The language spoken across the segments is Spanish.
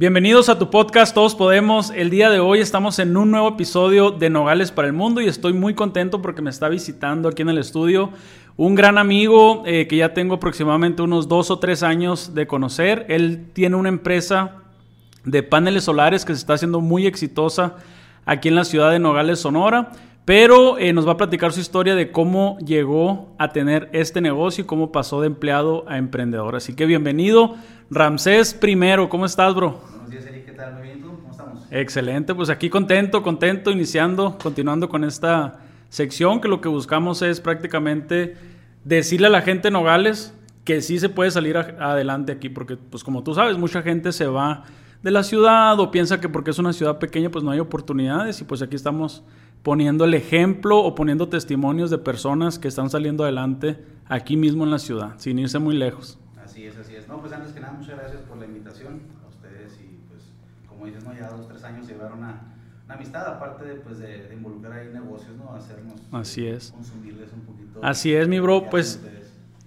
Bienvenidos a tu podcast Todos Podemos. El día de hoy estamos en un nuevo episodio de Nogales para el Mundo y estoy muy contento porque me está visitando aquí en el estudio un gran amigo eh, que ya tengo aproximadamente unos dos o tres años de conocer. Él tiene una empresa de paneles solares que se está haciendo muy exitosa aquí en la ciudad de Nogales, Sonora. Pero eh, nos va a platicar su historia de cómo llegó a tener este negocio y cómo pasó de empleado a emprendedor. Así que bienvenido. Ramsés primero, ¿cómo estás, bro? Buenos días, Eric, ¿qué tal? Muy bien, ¿tú? ¿Cómo estamos? Excelente, pues aquí contento, contento, iniciando, continuando con esta sección que lo que buscamos es prácticamente decirle a la gente en Nogales que sí se puede salir adelante aquí, porque pues como tú sabes, mucha gente se va de la ciudad o piensa que porque es una ciudad pequeña pues no hay oportunidades y pues aquí estamos poniendo el ejemplo o poniendo testimonios de personas que están saliendo adelante aquí mismo en la ciudad, sin irse muy lejos. Así es, así es. No, pues antes que nada, muchas gracias por la invitación a ustedes y pues como dices, ¿no? ya dos, tres años llevaron una, una amistad, aparte de, pues, de, de, involucrar ahí negocios, ¿no? Hacernos así es. consumirles un poquito. Así es, mi bro, pues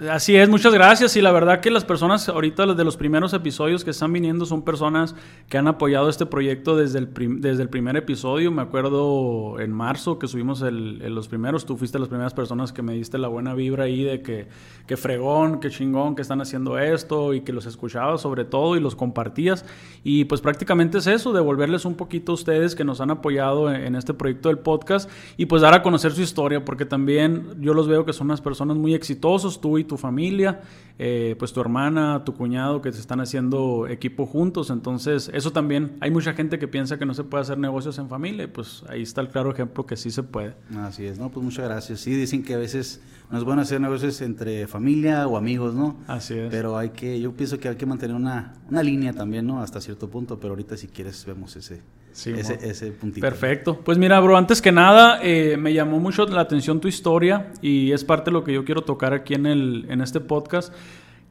Así es, muchas gracias. Y la verdad que las personas ahorita de los primeros episodios que están viniendo son personas que han apoyado este proyecto desde el, desde el primer episodio. Me acuerdo en marzo que subimos el, los primeros, tú fuiste las primeras personas que me diste la buena vibra ahí de que, que fregón, que chingón, que están haciendo esto y que los escuchabas sobre todo y los compartías. Y pues prácticamente es eso, devolverles un poquito a ustedes que nos han apoyado en, en este proyecto del podcast y pues dar a conocer su historia, porque también yo los veo que son unas personas muy exitosos, tú y tu familia, eh, pues tu hermana, tu cuñado, que se están haciendo equipo juntos. Entonces, eso también, hay mucha gente que piensa que no se puede hacer negocios en familia, y pues ahí está el claro ejemplo que sí se puede. Así es, ¿no? Pues muchas gracias. Sí, dicen que a veces no es bueno hacer negocios entre familia o amigos, ¿no? Así es. Pero hay que, yo pienso que hay que mantener una, una línea también, ¿no? Hasta cierto punto, pero ahorita si quieres vemos ese, Sí, ese, ese, puntito. Perfecto. Pues mira, bro, antes que nada, eh, me llamó mucho la atención tu historia y es parte de lo que yo quiero tocar aquí en, el, en este podcast,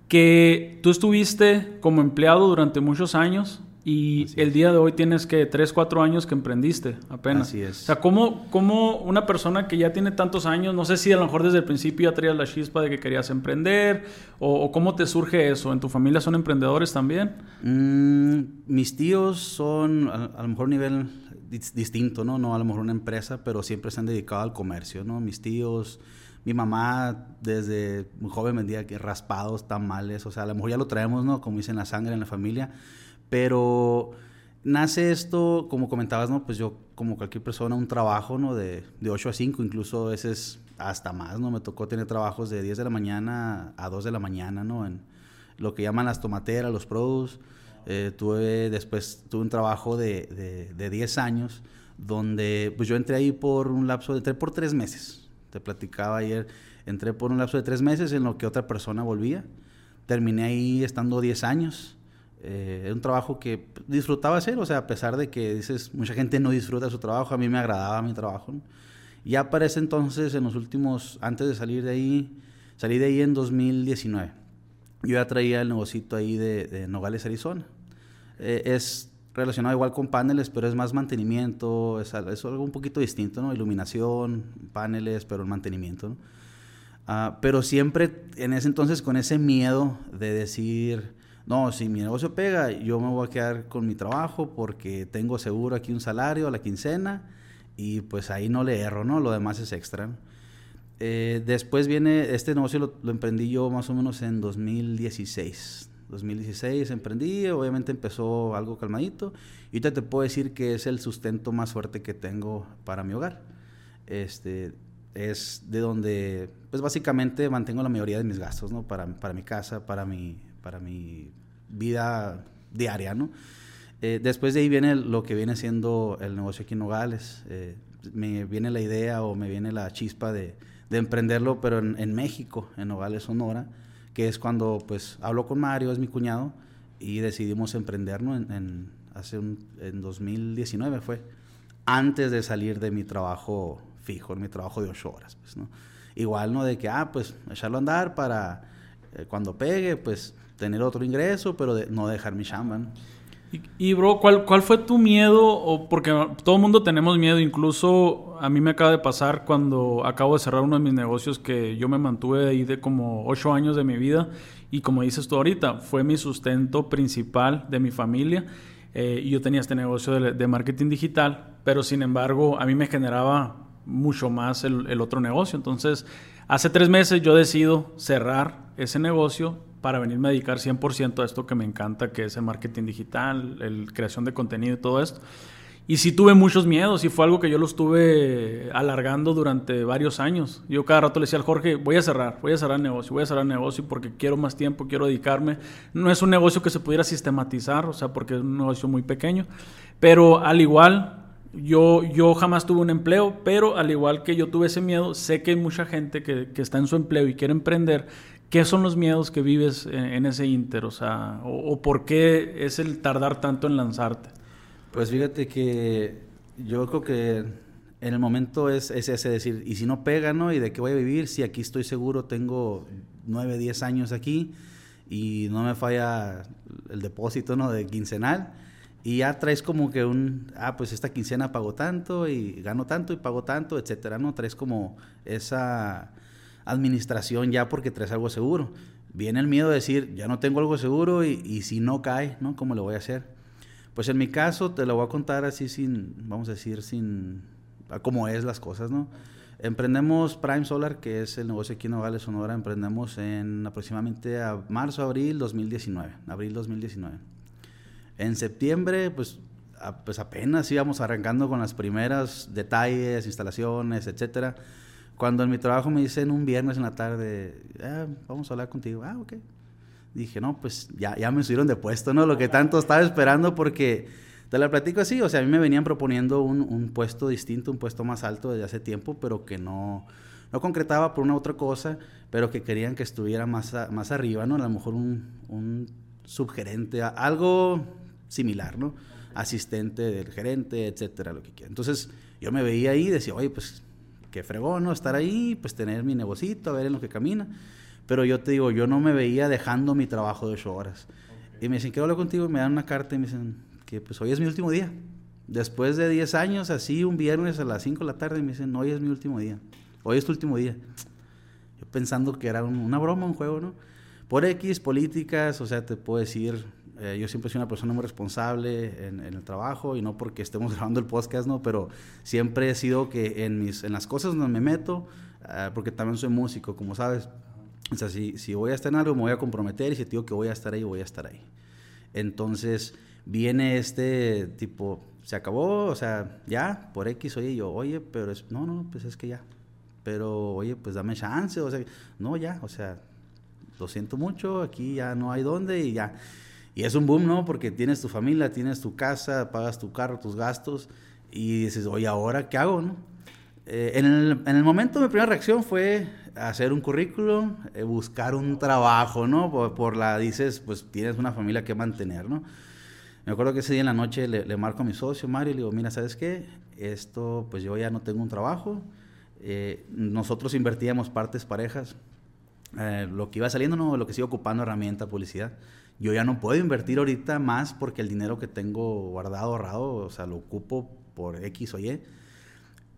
que tú estuviste como empleado durante muchos años y Así el es. día de hoy tienes que 3, 4 años que emprendiste apenas. Así es. O sea, ¿cómo, ¿cómo, una persona que ya tiene tantos años, no sé si a lo mejor desde el principio ya traías la chispa de que querías emprender, o, o cómo te surge eso? ¿En tu familia son emprendedores también? Mm, mis tíos son a, a lo mejor nivel distinto, ¿no? No a lo mejor una empresa, pero siempre se han dedicado al comercio, ¿no? Mis tíos... Mi mamá desde muy joven vendía raspados, tamales, o sea, a lo mejor ya lo traemos, ¿no? Como dicen, la sangre en la familia. Pero nace esto, como comentabas, ¿no? Pues yo, como cualquier persona, un trabajo, ¿no? De, de 8 a 5, incluso a veces hasta más, ¿no? Me tocó tener trabajos de 10 de la mañana a 2 de la mañana, ¿no? En lo que llaman las tomateras, los produce. Eh, tuve, después tuve un trabajo de, de, de, 10 años, donde pues yo entré ahí por un lapso, de, entré por 3 meses. Te platicaba ayer, entré por un lapso de 3 meses en lo que otra persona volvía. Terminé ahí estando 10 años. Eh, es un trabajo que disfrutaba hacer, o sea, a pesar de que dices, mucha gente no disfruta su trabajo, a mí me agradaba mi trabajo. Ya para ese entonces, en los últimos, antes de salir de ahí, salí de ahí en 2019. Yo ya traía el negocito ahí de, Nogales, Arizona. Eh, es relacionado igual con paneles, pero es más mantenimiento, es, algo un poquito distinto, ¿no? Iluminación, paneles, pero el mantenimiento. Uh, pero siempre en ese entonces con ese miedo de decir, no, si mi negocio pega, yo me voy a quedar con mi trabajo porque tengo seguro aquí un salario a la quincena y pues ahí no le erro, ¿no? Lo demás es extra. Eh, después viene, este negocio lo, lo, emprendí yo más o menos en 2016. 2016 emprendí, obviamente empezó algo calmadito y ahorita te puedo decir que es el sustento más fuerte que tengo para mi hogar. Este, es de donde, pues básicamente mantengo la mayoría de mis gastos, ¿no? Para, para mi casa, para mi, para mi vida diaria, ¿no? Eh, después de ahí viene lo que viene siendo el negocio aquí en Nogales. Eh, me viene la idea o me viene la chispa de, de emprenderlo, pero en, México, en Nogales, Sonora, que es cuando pues hablo con Mario, es mi cuñado, y decidimos emprender, ¿no? En, en hace un, en 2019 fue, antes de salir de mi trabajo fijo, en mi trabajo de ocho horas, pues, ¿no? Igual, ¿no? De que, ah, pues, echarlo a andar para eh, cuando pegue, pues, tener otro ingreso, pero de, no dejar mi chamba, ¿no? Y, y, bro, ¿cuál, ¿cuál fue tu miedo? O porque todo el mundo tenemos miedo, incluso a mí me acaba de pasar cuando acabo de cerrar uno de mis negocios que yo me mantuve ahí de como ocho años de mi vida y como dices tú ahorita, fue mi sustento principal de mi familia. eh, y yo tenía este negocio de, marketing digital, pero sin embargo a mí me generaba mucho más el, otro negocio. Entonces, hace tres meses yo decido cerrar ese negocio para venirme a dedicar 100% a esto que me encanta, que es el marketing digital, la creación de contenido y todo esto. Y sí tuve muchos miedos y fue algo que yo lo estuve alargando durante varios años. Yo cada rato le decía al Jorge, voy a cerrar, voy a cerrar el negocio, voy a cerrar el negocio porque quiero más tiempo, quiero dedicarme. No es un negocio que se pudiera sistematizar, o sea, porque es un negocio muy pequeño. Pero al igual, yo, yo jamás tuve un empleo, pero al igual que yo tuve ese miedo, sé que hay mucha gente que está en su empleo y quiere emprender. ¿Qué son los miedos que vives en, ese inter? O sea, o por qué es el tardar tanto en lanzarte? Pues fíjate que yo creo que en el momento es, ese decir, y si no pega, ¿no? ¿Y de qué voy a vivir? Si aquí estoy seguro, tengo nueve, diez años aquí y no me falla el depósito, ¿no? De quincenal. Y ya traes como que un, ah, pues esta quincena pago tanto y gano tanto y pago tanto, etcétera, ¿no? Traes como esa administración ya porque traes algo seguro. Viene el miedo de decir, ya no tengo algo seguro y, si no cae, ¿no? ¿Cómo le voy a hacer? Pues en mi caso te lo voy a contar así sin, vamos a decir, sin, como es las cosas, ¿no? Emprendemos Prime Solar, que es el negocio aquí en Nogales, Sonora, emprendemos en aproximadamente a marzo, abril 2019, abril 2019. En septiembre, pues, pues apenas íbamos arrancando con las primeras detalles, instalaciones, etcétera. Cuando en mi trabajo me dicen un viernes en la tarde, ah, vamos a hablar contigo. Ah, ok dije, no, pues ya, ya me subieron de puesto, ¿no? Lo que tanto estaba esperando porque te la platico así, o sea, a mí me venían proponiendo un, un puesto distinto, un puesto más alto desde hace tiempo, pero que no, no concretaba por una otra cosa, pero que querían que estuviera más, más arriba, ¿no? A lo mejor un, un subgerente, algo similar, ¿no? Asistente del gerente, etcétera, lo que quiera. Entonces, yo me veía ahí y decía, oye, pues qué fregón, ¿no? Estar ahí, pues tener mi negocito, a ver en lo que camina. Pero yo te digo, yo no me veía dejando mi trabajo de ocho horas. Y me dicen, ¿qué hablo contigo? Y me dan una carta y me dicen que pues hoy es mi último día. Después de 10 años, así un viernes a las 5 de la tarde, me dicen, hoy es mi último día. Hoy es tu último día. Yo pensando que era una broma, un juego, ¿no? Por X, políticas, o sea, te puedo decir, eh, yo siempre soy una persona muy responsable en, el trabajo y no porque estemos grabando el podcast, ¿no? Pero siempre he sido que en, mis, en las cosas donde me meto, ah, porque también soy músico, como sabes, o sea, si, si voy a estar en algo, me voy a comprometer y si digo que voy a estar ahí, voy a estar ahí. Entonces, viene este tipo, se acabó, o sea, ya, por X, oye, yo, oye, pero es, no, no, pues es que ya. Pero, oye, pues dame chance, o sea, no, ya, o sea, lo siento mucho, aquí ya no hay dónde y ya. Y es un boom, ¿no? Porque tienes tu familia, tienes tu casa, pagas tu carro, tus gastos y dices, oye, ¿ahora qué hago, no? Eh, en, el, en, el, momento mi primera reacción fue hacer un currículum, eh, buscar un trabajo, ¿no? Por, la, dices, pues tienes una familia que mantener, ¿no? Me acuerdo que ese día en la noche le, marco a mi socio, Mario, y le digo, mira, ¿sabes qué? Esto, pues yo ya no tengo un trabajo. Eh, nosotros invertíamos partes parejas. lo que iba saliendo, no, lo que sigo ocupando, herramienta, publicidad. Yo ya no puedo invertir ahorita más porque el dinero que tengo guardado, ahorrado, o sea, lo ocupo por X o Y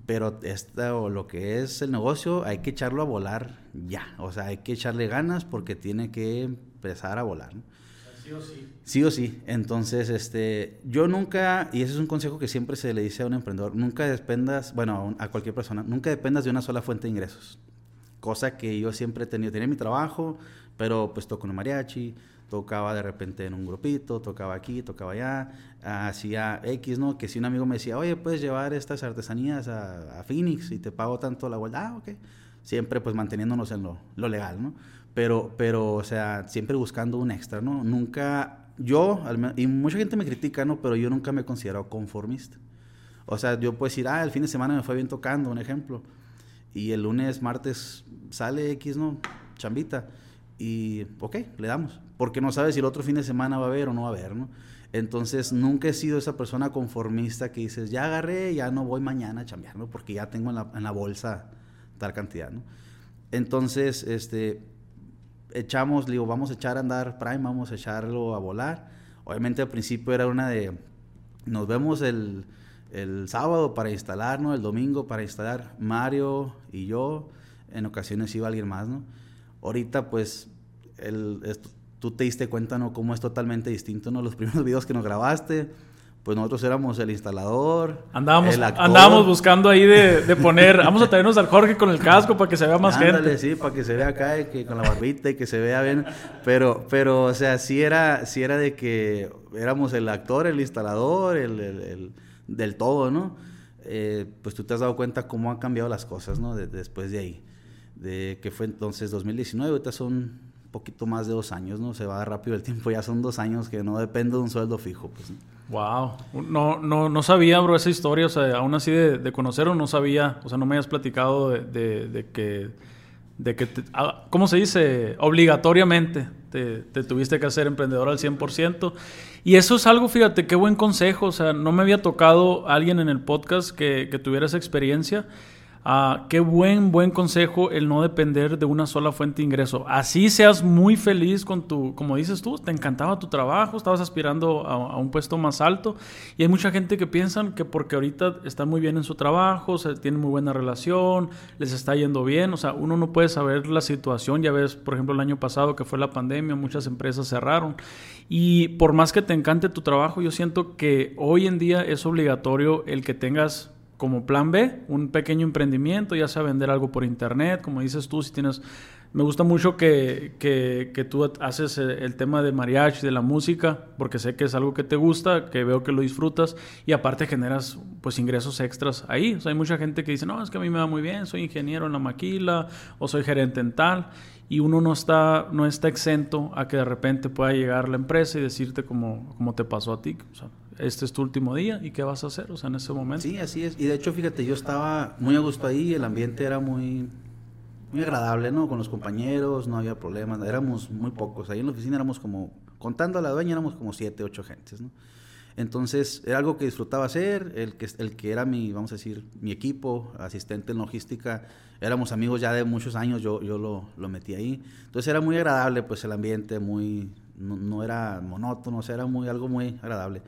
pero esto, lo que es el negocio, hay que echarlo a volar ya. O sea, hay que echarle ganas porque tiene que empezar a volar. Sí o sí. Sí o sí. Entonces, este, yo nunca, y ese es un consejo que siempre se le dice a un emprendedor, nunca dependas, bueno, a cualquier persona, nunca dependas de una sola fuente de ingresos. Cosa que yo siempre he tenido. Tenía mi trabajo, pero pues toco un mariachi, tocaba de repente en un grupito, tocaba aquí, tocaba allá, hacía X, ¿no? Que si un amigo me decía, oye, puedes llevar estas artesanías a, Phoenix y te pago tanto la vuelta, ah, ok. Siempre pues manteniéndonos en lo, lo, legal, ¿no? Pero, pero, o sea, siempre buscando un extra, ¿no? Nunca, yo, y mucha gente me critica, ¿no? Pero yo nunca me he considerado conformista. O sea, yo puedo decir, ah, el fin de semana me fue bien tocando, un ejemplo. Y el lunes, martes sale X, ¿no? Chambita y, ok, le damos. Porque no sabes si el otro fin de semana va a haber o no va a haber, ¿no? Entonces, nunca he sido esa persona conformista que dices, ya agarré, ya no voy mañana a chambear, ¿no? Porque ya tengo en la, en la bolsa tal cantidad, ¿no? Entonces, este, echamos, digo, vamos a echar a andar Prime, vamos a echarlo a volar. Obviamente al principio era una de, nos vemos el, el sábado para instalar, ¿no? El domingo para instalar Mario y yo. En ocasiones iba alguien más, ¿no? Ahorita pues el, tú te diste cuenta, ¿no? Cómo es totalmente distinto, ¿no? Los primeros videos que nos grabaste, pues nosotros éramos el instalador. Andábamos, andábamos buscando ahí de, poner, vamos a traernos al Jorge con el casco para que se vea más gente. Sí, para que se vea acá, que con la barbita y que se vea bien. Pero, pero o sea, sí era, sí era de que éramos el actor, el instalador, el, del todo, ¿no? Eh, pues tú te has dado cuenta cómo han cambiado las cosas, ¿no? después de ahí. De que fue entonces 2019, ahorita son poquito más de dos años, ¿no? Se va rápido el tiempo, ya son dos años que no depende de un sueldo fijo, pues. Wow, no, no, no sabía, bro, esa historia, o sea, aún así de, de conocerlo no sabía, o sea, no me hayas platicado de, de, que, de que ah, ¿cómo se dice? Obligatoriamente te, te, tuviste que hacer emprendedor al 100%. Y eso es algo, fíjate, qué buen consejo, o sea, no me había tocado alguien en el podcast que, que tuviera esa experiencia. Ah, qué buen, buen consejo el no depender de una sola fuente de ingreso. Así seas muy feliz con tu, como dices tú, te encantaba tu trabajo, estabas aspirando a, un puesto más alto. Y hay mucha gente que piensan que porque ahorita están muy bien en su trabajo, se tienen muy buena relación, les está yendo bien. O sea, uno no puede saber la situación. Ya ves, por ejemplo, el año pasado que fue la pandemia, muchas empresas cerraron. Y por más que te encante tu trabajo, yo siento que hoy en día es obligatorio el que tengas como plan B, un pequeño emprendimiento, ya sea vender algo por internet, como dices tú, si tienes... Me gusta mucho que, que, tú haces el tema de mariachi, de la música, porque sé que es algo que te gusta, que veo que lo disfrutas y aparte generas pues ingresos extras ahí. Hay mucha gente que dice, no, es que a mí me va muy bien, soy ingeniero en la maquila o soy gerente en tal y uno no está, no está exento a que de repente pueda llegar la empresa y decirte como, como te pasó a ti. O sea, este es tu último día y qué vas a hacer, o sea, en ese momento. Sí, así es. Y de hecho, fíjate, yo estaba muy a gusto ahí, el ambiente era muy, muy agradable, ¿no? Con los compañeros, no había problemas, éramos muy pocos. Ahí en la oficina éramos como, contando a la dueña, éramos como siete, ocho gentes, ¿no? Entonces, era algo que disfrutaba hacer, el que, el que era mi, vamos a decir, mi equipo, asistente en logística, éramos amigos ya de muchos años, yo, yo lo, lo metí ahí. Entonces, era muy agradable, pues, el ambiente, muy, no, no era monótono, o sea, era muy, algo muy agradable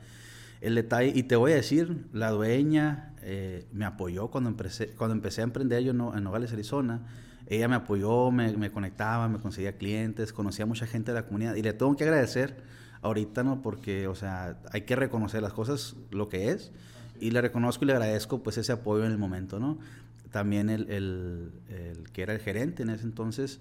el detalle, y te voy a decir, la dueña eh, me apoyó cuando empecé, cuando empecé a emprender yo en, Nogales, Arizona. Ella me apoyó, me, conectaba, me conseguía clientes, conocía mucha gente de la comunidad. Y le tengo que agradecer ahorita, ¿no? Porque, o sea, hay que reconocer las cosas, lo que es. Y le reconozco y le agradezco, pues, ese apoyo en el momento, ¿no? También el, el, el que era el gerente en ese entonces,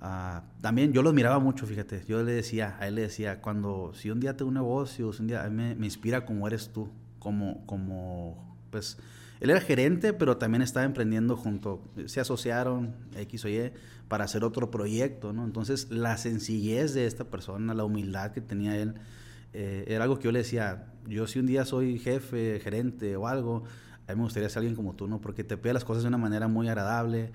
Ah, también yo lo miraba mucho, fíjate. Yo le decía, a él le decía, cuando, si un día tengo un negocio, si un día, a mí me, inspira como eres tú, como, como, pues, él era gerente, pero también estaba emprendiendo junto, se asociaron X o Y para hacer otro proyecto, ¿no? Entonces, la sencillez de esta persona, la humildad que tenía él, eh, era algo que yo le decía, yo si un día soy jefe, gerente o algo, a mí me gustaría ser alguien como tú, ¿no? Porque te pide las cosas de una manera muy agradable,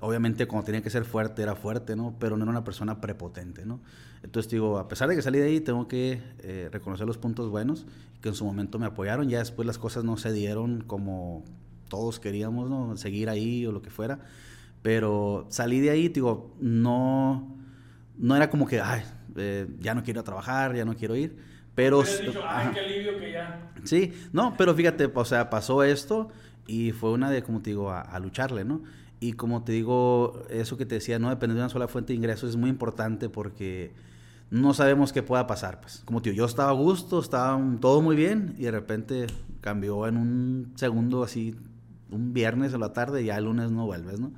obviamente cuando tenía que ser fuerte era fuerte, ¿no? Pero no era una persona prepotente, ¿no? Entonces digo, a pesar de que salí de ahí, tengo que eh, reconocer los puntos buenos, que en su momento me apoyaron, ya después las cosas no se dieron como todos queríamos, ¿no? Seguir ahí o lo que fuera, pero salí de ahí, digo, no, no era como que, ay, eh, ya no quiero trabajar, ya no quiero ir, pero... Dicho, ay, qué alivio que ya... Sí, no, pero fíjate, o sea, pasó esto y fue una de, como te digo, a lucharle, ¿no? Y como te digo, eso que te decía, no depender de una sola fuente de ingresos es muy importante porque no sabemos qué pueda pasar. Pues. Como digo, yo estaba a gusto, estaba todo muy bien y de repente cambió en un segundo así, un viernes a la tarde y ya el lunes no vuelves, ¿no?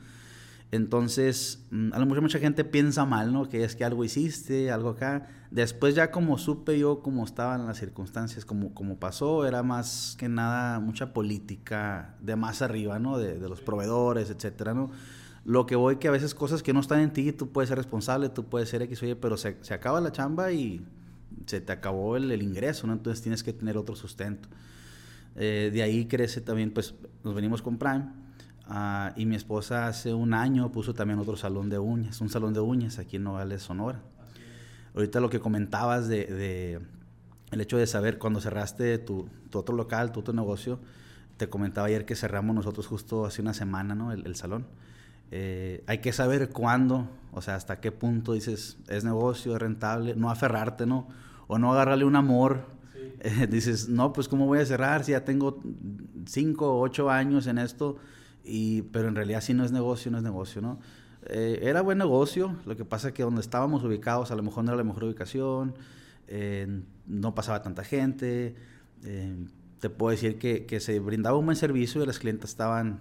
Entonces, mm, a lo mejor mucha gente piensa mal, ¿no? Que es que algo hiciste, algo acá. Después ya como supe yo cómo estaban las circunstancias, como, como pasó, era más que nada mucha política de más arriba, ¿no? De, los proveedores, etcétera, ¿no? Lo que voy que a veces cosas que no están en ti, tú puedes ser responsable, tú puedes ser X, oye, pero se, se acaba la chamba y se te acabó el, ingreso, ¿no? Entonces tienes que tener otro sustento. Eh, de ahí crece también, pues nos venimos con Prime Ah, y mi esposa hace un año puso también otro salón de uñas, un salón de uñas aquí en Nogales, Sonora. Ahorita lo que comentabas de, el hecho de saber cuando cerraste tu, otro local, tu otro negocio, te comentaba ayer que cerramos nosotros justo hace una semana, ¿no? El, salón. Eh, hay que saber cuándo, o sea, hasta qué punto dices, es negocio, es rentable, no aferrarte, ¿no? O no agarrarle un amor. dices, no, pues ¿cómo voy a cerrar si ya tengo cinco o ocho años en esto? Y, pero en realidad si no es negocio, no es negocio, ¿no? eh, era buen negocio, lo que pasa es que donde estábamos ubicados a lo mejor no era la mejor ubicación, eh, no pasaba tanta gente, eh, te puedo decir que, que, se brindaba un buen servicio y las clientes estaban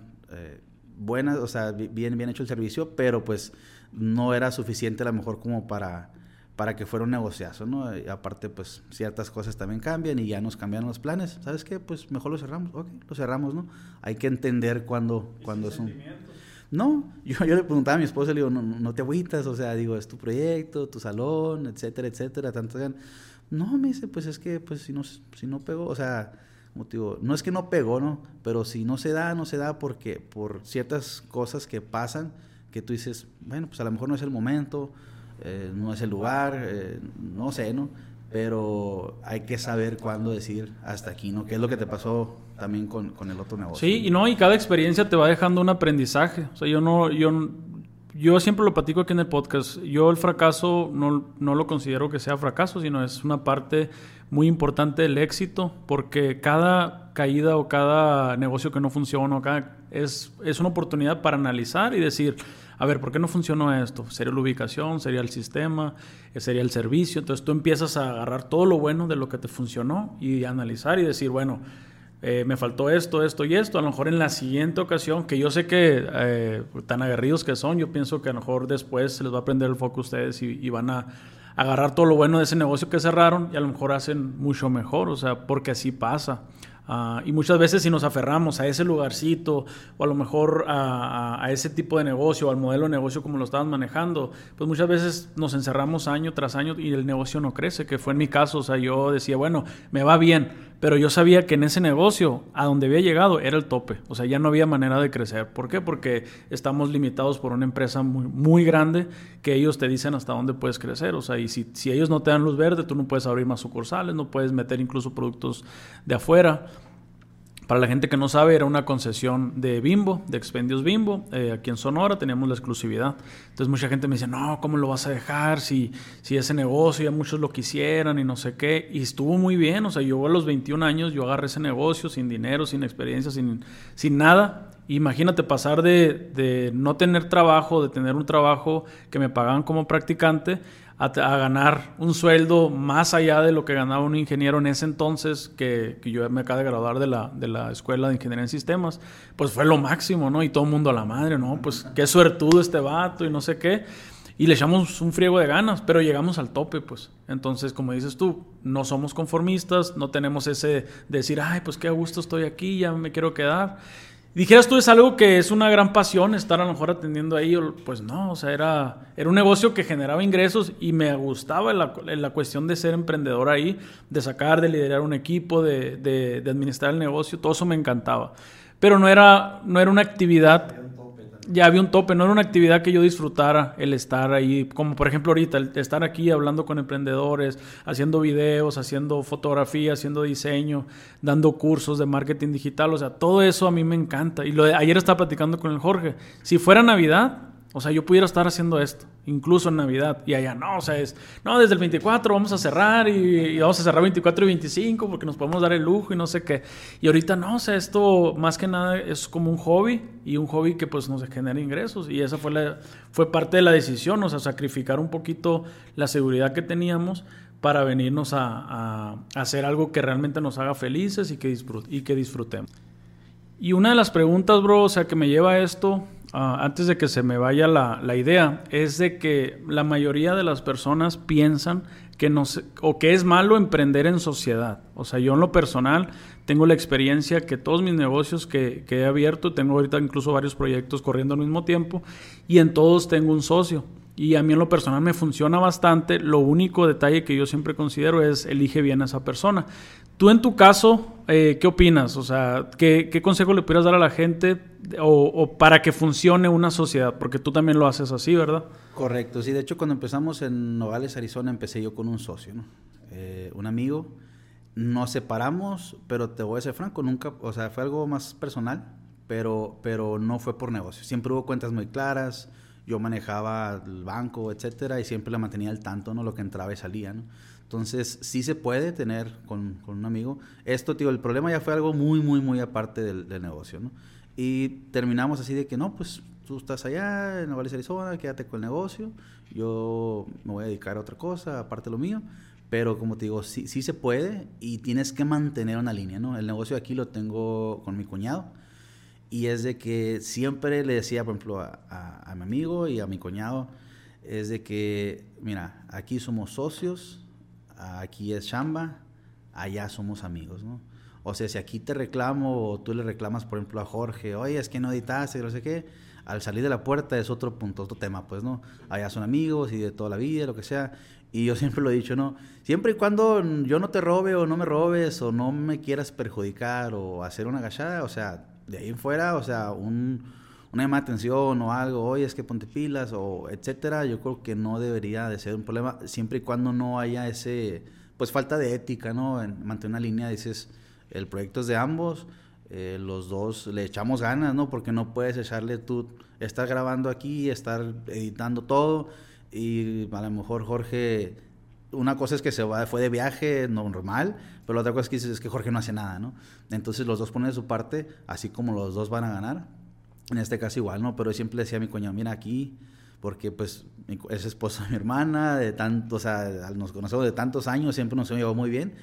buenas, o sea, bien, bien hecho el servicio, pero pues no era suficiente a lo mejor como para, para que fuera un negociazo, ¿no? Y aparte, pues ciertas cosas también cambian y ya nos cambiaron los planes. ¿Sabes qué? Pues mejor lo cerramos. Ok, lo cerramos, ¿no? Hay que entender cuándo, cuando es un... No, yo, yo, le preguntaba a mi esposa, le digo, no, no te agüitas, o sea, digo, es tu proyecto, tu salón, etcétera, etcétera, tanto No, me dice, pues es que, pues si no, si no pegó, o sea, digo, no es que no pegó, ¿no? Pero si no se da, no se da porque por ciertas cosas que pasan, que tú dices, bueno, pues a lo mejor no es el momento, eh, no es el lugar, eh, no sé, ¿no? Pero hay que saber cuándo decir hasta aquí, ¿no? ¿Qué es lo que te pasó también con, con el otro negocio? Sí, y no, y cada experiencia te va dejando un aprendizaje. O sea, yo no, yo, yo siempre lo platico aquí en el podcast. Yo el fracaso no, no lo considero que sea fracaso, sino es una parte muy importante del éxito, porque cada caída o cada negocio que no funciona, cada, es, es una oportunidad para analizar y decir, a ver, ¿por qué no funcionó esto? ¿Sería la ubicación? ¿Sería el sistema? ¿Sería el servicio? Entonces tú empiezas a agarrar todo lo bueno de lo que te funcionó y analizar y decir, bueno, eh, me faltó esto, esto y esto. A lo mejor en la siguiente ocasión, que yo sé que eh, tan aguerridos que son, yo pienso que a lo mejor después se les va a prender el foco a ustedes y, van a agarrar todo lo bueno de ese negocio que cerraron y a lo mejor hacen mucho mejor, o sea, porque así pasa. Ah, y muchas veces si nos aferramos a ese lugarcito o a lo mejor a, ese tipo de negocio, al modelo de negocio como lo estabas manejando, pues muchas veces nos encerramos año tras año y el negocio no crece, que fue en mi caso, o sea, yo decía, bueno, me va bien, pero yo sabía que en ese negocio, a donde había llegado, era el tope, o sea, ya no había manera de crecer. ¿Por qué? Porque estamos limitados por una empresa muy, muy grande que ellos te dicen hasta dónde puedes crecer, o sea, y si, si ellos no te dan luz verde, tú no puedes abrir más sucursales, no puedes meter incluso productos de afuera. Para la gente que no sabe, era una concesión de Bimbo, de Expendios Bimbo. Eh, aquí en Sonora teníamos la exclusividad. Entonces mucha gente me dice, no, ¿cómo lo vas a dejar? Si, si ese negocio ya muchos lo quisieran y no sé qué. Y estuvo muy bien. O sea, yo a los 21 años, yo agarré ese negocio sin dinero, sin experiencia, sin, sin nada. Imagínate pasar de, de no tener trabajo, de tener un trabajo que me pagaban como practicante, a, ganar un sueldo más allá de lo que ganaba un ingeniero en ese entonces, que, yo me acabo de graduar de la, de la Escuela de Ingeniería en Sistemas, pues fue lo máximo, ¿no? Y todo el mundo a la madre, ¿no? Pues qué suertudo este vato y no sé qué. Y le echamos un friego de ganas, pero llegamos al tope, pues. Entonces, como dices tú, no somos conformistas, no tenemos ese decir, ay, pues qué gusto estoy aquí, ya me quiero quedar. Dijeras tú, es algo que es una gran pasión estar a lo mejor atendiendo ahí. Pues no, o sea, era, era un negocio que generaba ingresos y me gustaba la, la cuestión de ser emprendedor ahí, de sacar, de liderar un equipo, de, de, de, administrar el negocio, todo eso me encantaba. Pero no era, no era una actividad ya había un tope, no era una actividad que yo disfrutara el estar ahí, como por ejemplo ahorita, el estar aquí hablando con emprendedores, haciendo videos, haciendo fotografía, haciendo diseño, dando cursos de marketing digital, o sea, todo eso a mí me encanta. Y lo de, ayer estaba platicando con el Jorge, si fuera Navidad, o sea, yo pudiera estar haciendo esto, incluso en Navidad. Y allá no, o sea, es, no, desde el 24 vamos a cerrar y, vamos a cerrar 24 y 25 porque nos podemos dar el lujo y no sé qué. Y ahorita no, o sea, esto más que nada es como un hobby y un hobby que pues nos genera ingresos. Y esa fue, fue parte de la decisión, o sea, sacrificar un poquito la seguridad que teníamos para venirnos a, hacer algo que realmente nos haga felices y que, y que disfrutemos. Y una de las preguntas, bro, o sea, que me lleva a esto Ah, antes de que se me vaya la, la, idea, es de que la mayoría de las personas piensan que no o que es malo emprender en sociedad. O sea, yo en lo personal tengo la experiencia que todos mis negocios que, que he abierto, tengo ahorita incluso varios proyectos corriendo al mismo tiempo, y en todos tengo un socio. Y a mí en lo personal me funciona bastante. Lo único detalle que yo siempre considero es elige bien a esa persona. Tú en tu caso, eh, ¿qué opinas? O sea, ¿qué, ¿qué, consejo le pudieras dar a la gente o, para que funcione una sociedad? Porque tú también lo haces así, ¿verdad? Correcto, sí. De hecho, cuando empezamos en Nogales, Arizona, empecé yo con un socio. Eh, un amigo. Nos separamos, pero te voy a ser franco, nunca, o sea, fue algo más personal, pero, pero no fue por negocio. Siempre hubo cuentas muy claras, yo manejaba el banco, etcétera, y siempre la mantenía al tanto, ¿no? Lo que entraba y salía, ¿no? Entonces, sí se puede tener con, un amigo. Esto, tío, el problema ya fue algo muy, muy, muy aparte del, del, negocio, ¿no? Y terminamos así de que, no, pues tú estás allá en Nogales, Arizona, quédate con el negocio, yo me voy a dedicar a otra cosa, aparte de lo mío, pero como te digo, sí, sí se puede y tienes que mantener una línea, ¿no? El negocio aquí lo tengo con mi cuñado y es de que siempre le decía, por ejemplo, a, a mi amigo y a mi cuñado, es de que, mira, aquí somos socios, aquí es chamba, allá somos amigos, ¿no? O sea, si aquí te reclamo o tú le reclamas, por ejemplo, a Jorge, oye, es que no editaste, no sé qué, al salir de la puerta es otro punto, otro tema, pues, ¿no? Allá son amigos y de toda la vida, lo que sea. Y yo siempre lo he dicho, ¿no? Siempre y cuando yo no te robe o no me robes o no me quieras perjudicar o hacer una agachada, o sea, de ahí en fuera, o sea, un, una llamada de atención o algo, oye, es que ponte pilas o etcétera, yo creo que no debería de ser un problema, siempre y cuando no haya ese, pues falta de ética, ¿no? En mantener una línea, dices, el proyecto es de ambos, eh, los dos le echamos ganas, ¿no? Porque no puedes echarle tú, estar grabando aquí, estar editando todo y a lo mejor Jorge, una cosa es que se va, fue de viaje normal, pero la otra cosa es que es que Jorge no hace nada, ¿no? Entonces los dos ponen de su parte, así como los dos van a ganar. En este caso igual, ¿no? Pero siempre decía a mi cuñado, mira aquí, porque pues es esposa de mi hermana, de tanto, o sea, nos conocemos de tantos años, siempre nos hemos llevado muy bien.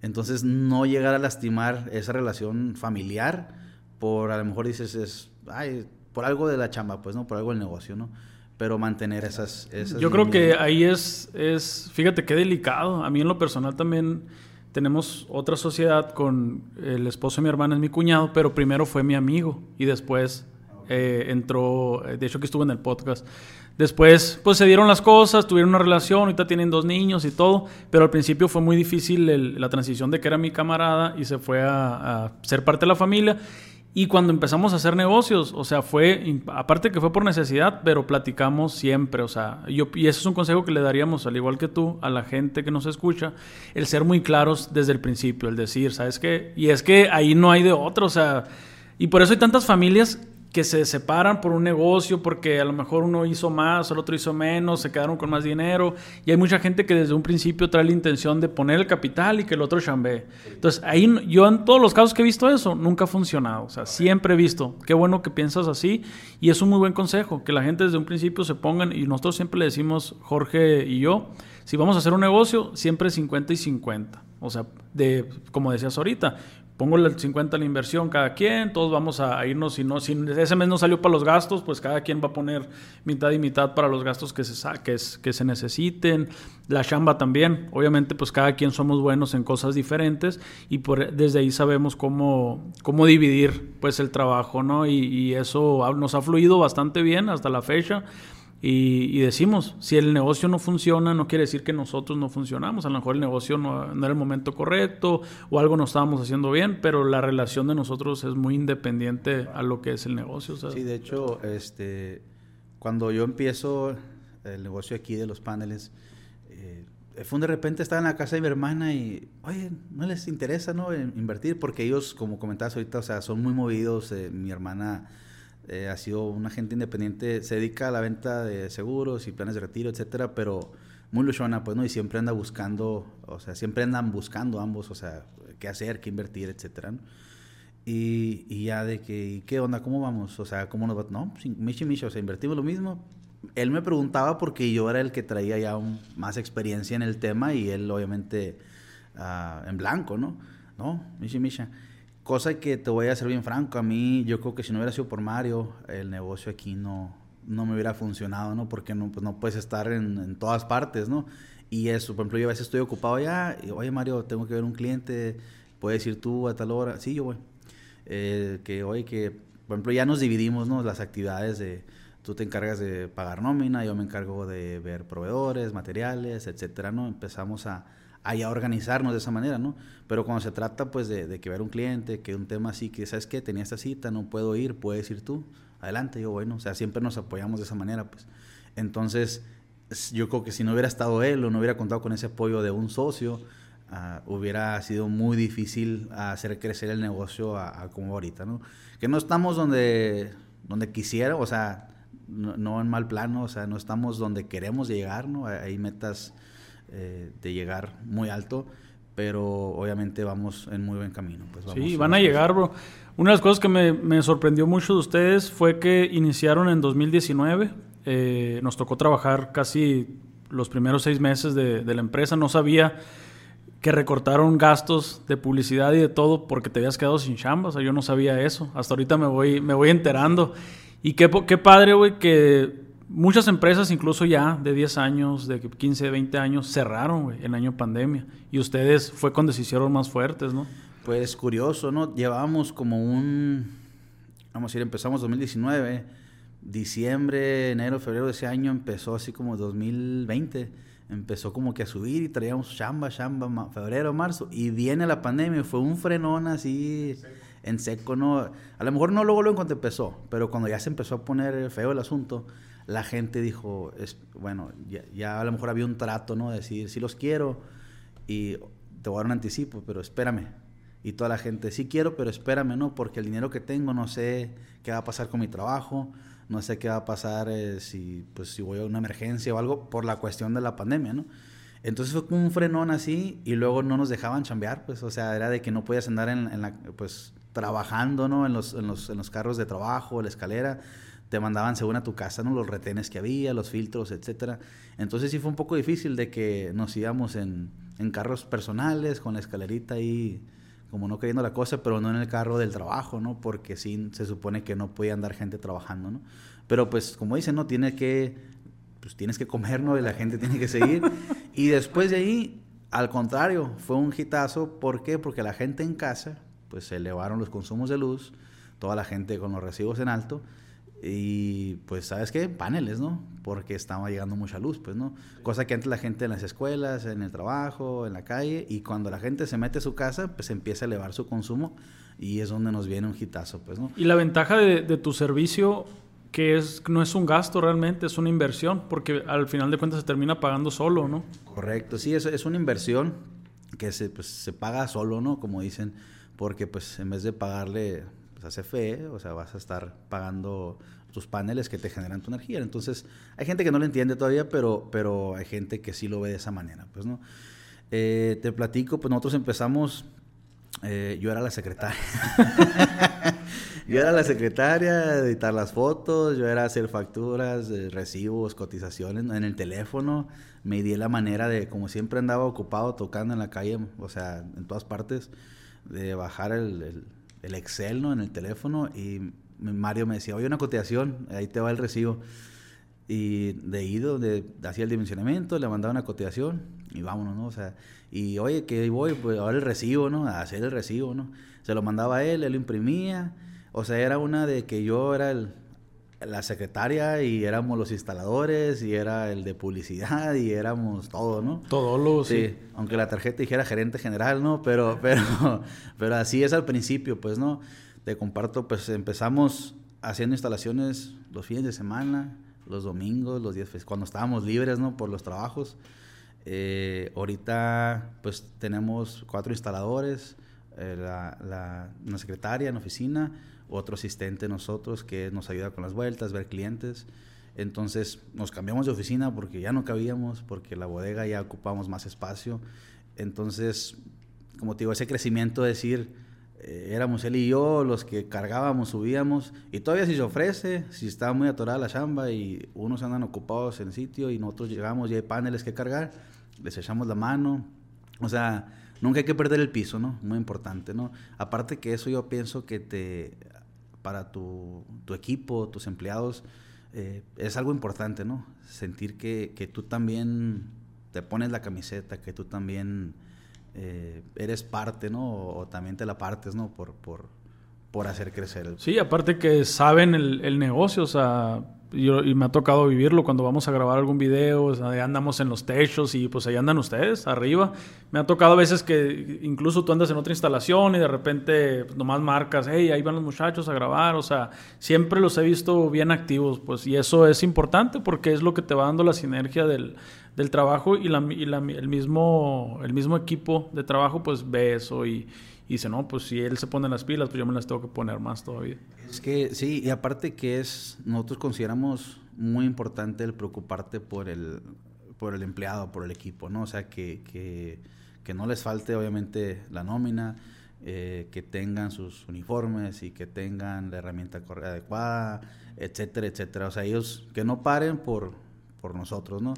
Entonces, no llegar a lastimar esa relación familiar por, a lo mejor dices, es, ay, por algo de la chamba, pues, ¿no? Por algo del negocio, ¿no? Pero mantener esas... esas Yo creo que ahí es, es, fíjate qué delicado. A mí en lo personal también tenemos otra sociedad con el esposo de mi hermana, es mi cuñado, pero primero fue mi amigo y después eh, entró, de hecho que estuvo en el podcast. Después, pues se dieron las cosas, tuvieron una relación, ahorita tienen dos niños y todo, pero al principio fue muy difícil la transición de que era mi camarada y se fue a, ser parte de la familia. Y cuando empezamos a hacer negocios, o sea, fue, aparte que fue por necesidad, pero platicamos siempre, o sea, yo, y ese es un consejo que le daríamos, al igual que tú, a la gente que nos escucha, el ser muy claros desde el principio, el decir, ¿sabes qué? Y es que ahí no hay de otro, o sea, y por eso hay tantas familias que se separan por un negocio porque a lo mejor uno hizo más, el otro hizo menos, se quedaron con más dinero y hay mucha gente que desde un principio trae la intención de poner el capital y que el otro chambee. Entonces, ahí yo en todos los casos que he visto eso, nunca ha funcionado, o sea, siempre he visto, qué bueno que piensas así y es un muy buen consejo, que la gente desde un principio se pongan y nosotros siempre le decimos, Jorge y yo, si vamos a hacer un negocio, siempre 50 y 50. O sea, de, como decías ahorita, pongo el 50 la inversión cada quien, todos vamos a irnos, si, no, si ese mes no salió para los gastos, pues cada quien va a poner mitad y mitad para los gastos que se, que, que se necesiten, la chamba también, obviamente pues cada quien somos buenos en cosas diferentes y por, desde ahí sabemos cómo, cómo dividir pues el trabajo, ¿no? Y, y eso nos ha fluido bastante bien hasta la fecha. Y, decimos, si el negocio no funciona, no quiere decir que nosotros no funcionamos. A lo mejor el negocio no, era el momento correcto o algo no estábamos haciendo bien, pero la relación de nosotros es muy independiente a lo que es el negocio. Sí, de hecho, este, cuando yo empiezo el negocio aquí de los paneles, eh, fue de repente estaba en la casa de mi hermana y, oye, ¿no les interesa no invertir? Porque ellos, como comentabas ahorita, o sea, son muy movidos. Eh, mi hermana eh, ha sido un agente independiente, se dedica a la venta de seguros y planes de retiro, etcétera, pero muy luchona, pues, ¿no? Y siempre anda buscando, o sea, siempre andan buscando ambos, o sea, qué hacer, qué invertir, etcétera, Y, y, ya de que, ¿qué onda? ¿Cómo vamos? O sea, ¿cómo nos va? No, pues, Michi Michi, o sea, invertimos lo mismo. Él me preguntaba porque yo era el que traía ya más experiencia en el tema y él, obviamente, uh, en blanco, ¿no? No, Michi Micha. Cosa que te voy a ser bien franco, a mí yo creo que si no hubiera sido por Mario, el negocio aquí no, no me hubiera funcionado, ¿no? Porque no, pues no puedes estar en, en todas partes, ¿no? Y eso, por ejemplo, yo a veces estoy ocupado ya, y oye Mario, tengo que ver un cliente, puedes ir tú a tal hora, sí, yo voy. Eh, que oye, que, por ejemplo, ya nos dividimos, ¿no? Las actividades de, tú te encargas de pagar nómina, yo me encargo de ver proveedores, materiales, etcétera, ¿no? Empezamos a, a organizarnos de esa manera, ¿no? Pero cuando se trata, pues, de, que ver un cliente, que un tema así, que, ¿sabes qué? Tenía esta cita, no puedo ir, puedes ir tú. Adelante, yo, bueno, o sea, siempre nos apoyamos de esa manera, pues. Entonces, yo creo que si no hubiera estado él o no hubiera contado con ese apoyo de un socio, uh, hubiera sido muy difícil hacer crecer el negocio a, como ahorita, ¿no? Que no estamos donde, donde quisiera, o sea, no, no, en mal plano, o sea, no estamos donde queremos llegar, ¿no? Hay metas eh, de llegar muy alto, pero obviamente vamos en muy buen camino. Pues sí, van a llegar, bro. Una de las cosas que me, me, sorprendió mucho de ustedes fue que iniciaron en 2019. Eh, nos tocó trabajar casi los primeros seis meses de, de, la empresa. No sabía que recortaron gastos de publicidad y de todo porque te habías quedado sin chamba. O sea, yo no sabía eso. Hasta ahorita me voy, me voy enterando. Y qué, qué padre, güey, que Muchas empresas, incluso ya de 10 años, de 15, 20 años, cerraron güey, en año pandemia. Y ustedes fue cuando se hicieron más fuertes, ¿no? Pues curioso, ¿no? Llevábamos como un. Vamos a decir, empezamos 2019. Diciembre, enero, febrero de ese año empezó así como 2020. Empezó como que a subir y traíamos chamba, chamba, febrero, marzo. Y viene la pandemia, fue un frenón así en seco, ¿no? A lo mejor no luego, luego cuando empezó, pero cuando ya se empezó a poner feo el asunto la gente dijo, es, bueno, ya, a lo mejor había un trato, ¿no? De decir, sí los quiero y te voy a dar un anticipo, pero espérame. Y toda la gente, sí quiero, pero espérame, ¿no? Porque el dinero que tengo no sé qué va a pasar con mi trabajo, no sé qué va a pasar eh, si, pues, si voy a una emergencia o algo por la cuestión de la pandemia, ¿no? Entonces fue como un frenón así y luego no nos dejaban chambear, pues, o sea, era de que no podías andar en, la, pues, trabajando, ¿no? En los, en los, en los carros de trabajo, la escalera te mandaban según a tu casa, ¿no? Los retenes que había, los filtros, etcétera. Entonces sí fue un poco difícil de que nos íbamos en, en carros personales, con la escalerita ahí, como no queriendo la cosa, pero no en el carro del trabajo, ¿no? Porque sí se supone que no podía andar gente trabajando, ¿no? Pero pues, como dicen, ¿no? Tiene que, pues tienes que comer, ¿no? Y la gente tiene que seguir. y después de ahí, al contrario, fue un hitazo. ¿Por qué? Porque la gente en casa, pues se elevaron los consumos de luz, toda la gente con los recibos en alto, y pues, ¿sabes qué? Paneles, ¿no? Porque estaba llegando mucha luz, pues, ¿no? Cosa que antes la gente en las escuelas, en el trabajo, en la calle, y cuando la gente se mete a su casa, pues empieza a elevar su consumo y es donde nos viene un hitazo, pues, ¿no? Y la ventaja de, tu servicio, que es, no es un gasto realmente, es una inversión, porque al final de cuentas se termina pagando solo, ¿no? Correcto, sí, es, es una inversión que se, pues, se paga solo, ¿no? Como dicen, porque pues en vez de pagarle pues hace fe, o sea, vas a estar pagando tus paneles que te generan tu energía. Entonces, hay gente que no lo entiende todavía, pero, pero hay gente que sí lo ve de esa manera, pues, ¿no? Eh, te platico, pues nosotros empezamos, eh, yo era la secretaria. yo era la secretaria editar las fotos, yo era hacer facturas, recibos, cotizaciones en el teléfono. Me di la manera de, como siempre andaba ocupado tocando en la calle, o sea, en todas partes, de bajar el Excel, ¿no? En el teléfono y Mario me decía, oye, una cotización, ahí te va el recibo. Y de ido, de, hacía el dimensionamiento, le mandaba una cotización y vámonos, ¿no? O sea, y oye, que voy, pues ahora el recibo, ¿no? A hacer el recibo, ¿no? Se lo mandaba a él, él lo imprimía. O sea, era una de que yo era el, la secretaria y éramos los instaladores y era el de publicidad y éramos todo, ¿no? Todo lo, sí. Aunque la tarjeta dijera gerente general, ¿no? Pero, pero, pero así es al principio, pues, ¿no? Te comparto, pues empezamos haciendo instalaciones los fines de semana, los domingos, los días, pues, cuando estábamos libres, ¿no? Por los trabajos. Eh, ahorita, pues, tenemos cuatro instaladores, eh, la, la, una secretaria en oficina, otro asistente nosotros que nos ayuda con las vueltas, ver clientes. Entonces nos cambiamos de oficina porque ya no cabíamos, porque la bodega ya ocupamos más espacio. Entonces, como te digo, ese crecimiento de decir, eh, éramos él y yo los que cargábamos, subíamos, y todavía si se ofrece, si está muy atorada la chamba y unos andan ocupados en el sitio y nosotros llegamos y hay paneles que cargar, les echamos la mano. O sea, nunca hay que perder el piso, ¿no? Muy importante, ¿no? Aparte que eso yo pienso que te para tu, equipo, tus empleados, eh, es algo importante, ¿no? Sentir que, que, tú también te pones la camiseta, que tú también eh, eres parte, ¿no? O, también te la partes, ¿no? Por, por, por hacer crecer el... Sí, aparte que saben el negocio, o sea, y me ha tocado vivirlo cuando vamos a grabar algún video, o andamos en los techos y pues ahí andan ustedes arriba. Me ha tocado a veces que incluso tú andas en otra instalación y de repente pues, nomás marcas, hey, ahí van los muchachos a grabar, o sea, siempre los he visto bien activos, pues y eso es importante porque es lo que te va dando la sinergia del, del trabajo y, la, y la, el, mismo, el mismo equipo de trabajo pues ve eso y, y dice, no, pues si él se pone las pilas, pues yo me las tengo que poner más todavía. Es que sí, y aparte que es, nosotros consideramos muy importante el preocuparte por el, por el empleado, por el equipo, ¿no? O sea, que, que, que no les falte obviamente la nómina, eh, que tengan sus uniformes y que tengan la herramienta adecuada, etcétera, etcétera. O sea, ellos que no paren por, por nosotros, ¿no?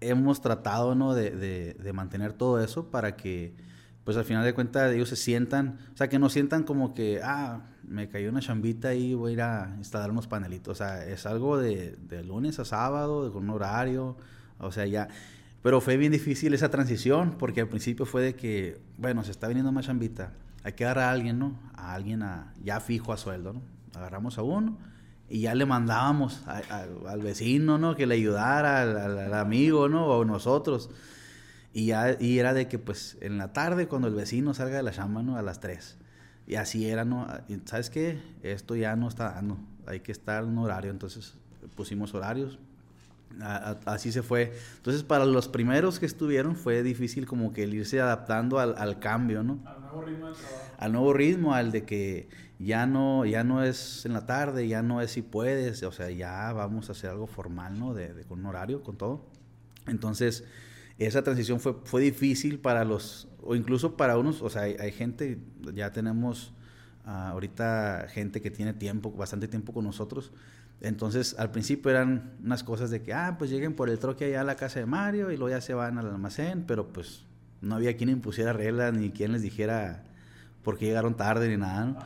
Hemos tratado, ¿no? De, de, de mantener todo eso para que pues al final de cuentas ellos se sientan, o sea, que no sientan como que, ah, me cayó una chambita y voy a ir a instalar unos panelitos, o sea, es algo de, de lunes a sábado, de con un horario, o sea, ya, pero fue bien difícil esa transición, porque al principio fue de que, bueno, se está viniendo más chambita, hay que agarrar a alguien, ¿no? A alguien ya fijo a sueldo, ¿no? Agarramos a uno y ya le mandábamos al vecino, ¿no? Que le ayudara, al amigo, ¿no? O nosotros. Y, ya, y era de que, pues, en la tarde, cuando el vecino salga de la chamba, ¿no? A las 3. Y así era, ¿no? ¿Sabes qué? Esto ya no está dando. Hay que estar en un horario. Entonces, pusimos horarios. así se fue. Entonces, para los primeros que estuvieron, fue difícil como que el irse adaptando al, al cambio, ¿no? Al nuevo ritmo de trabajo. Al nuevo ritmo, al de que ya no, ya no es en la tarde, ya no es si puedes. O sea, ya vamos a hacer algo formal, ¿no? De, de con un horario, con todo. Entonces esa transición fue, fue difícil para los, o incluso para unos, o sea, hay, gente, ya tenemos uh, ahorita gente que tiene tiempo, bastante tiempo con nosotros. Entonces, al principio eran unas cosas de que, ah, pues lleguen por el troque allá a la casa de Mario y luego ya se van al almacén, pero pues no había quien impusiera reglas ni quien les dijera por qué llegaron tarde ni nada. ¿no?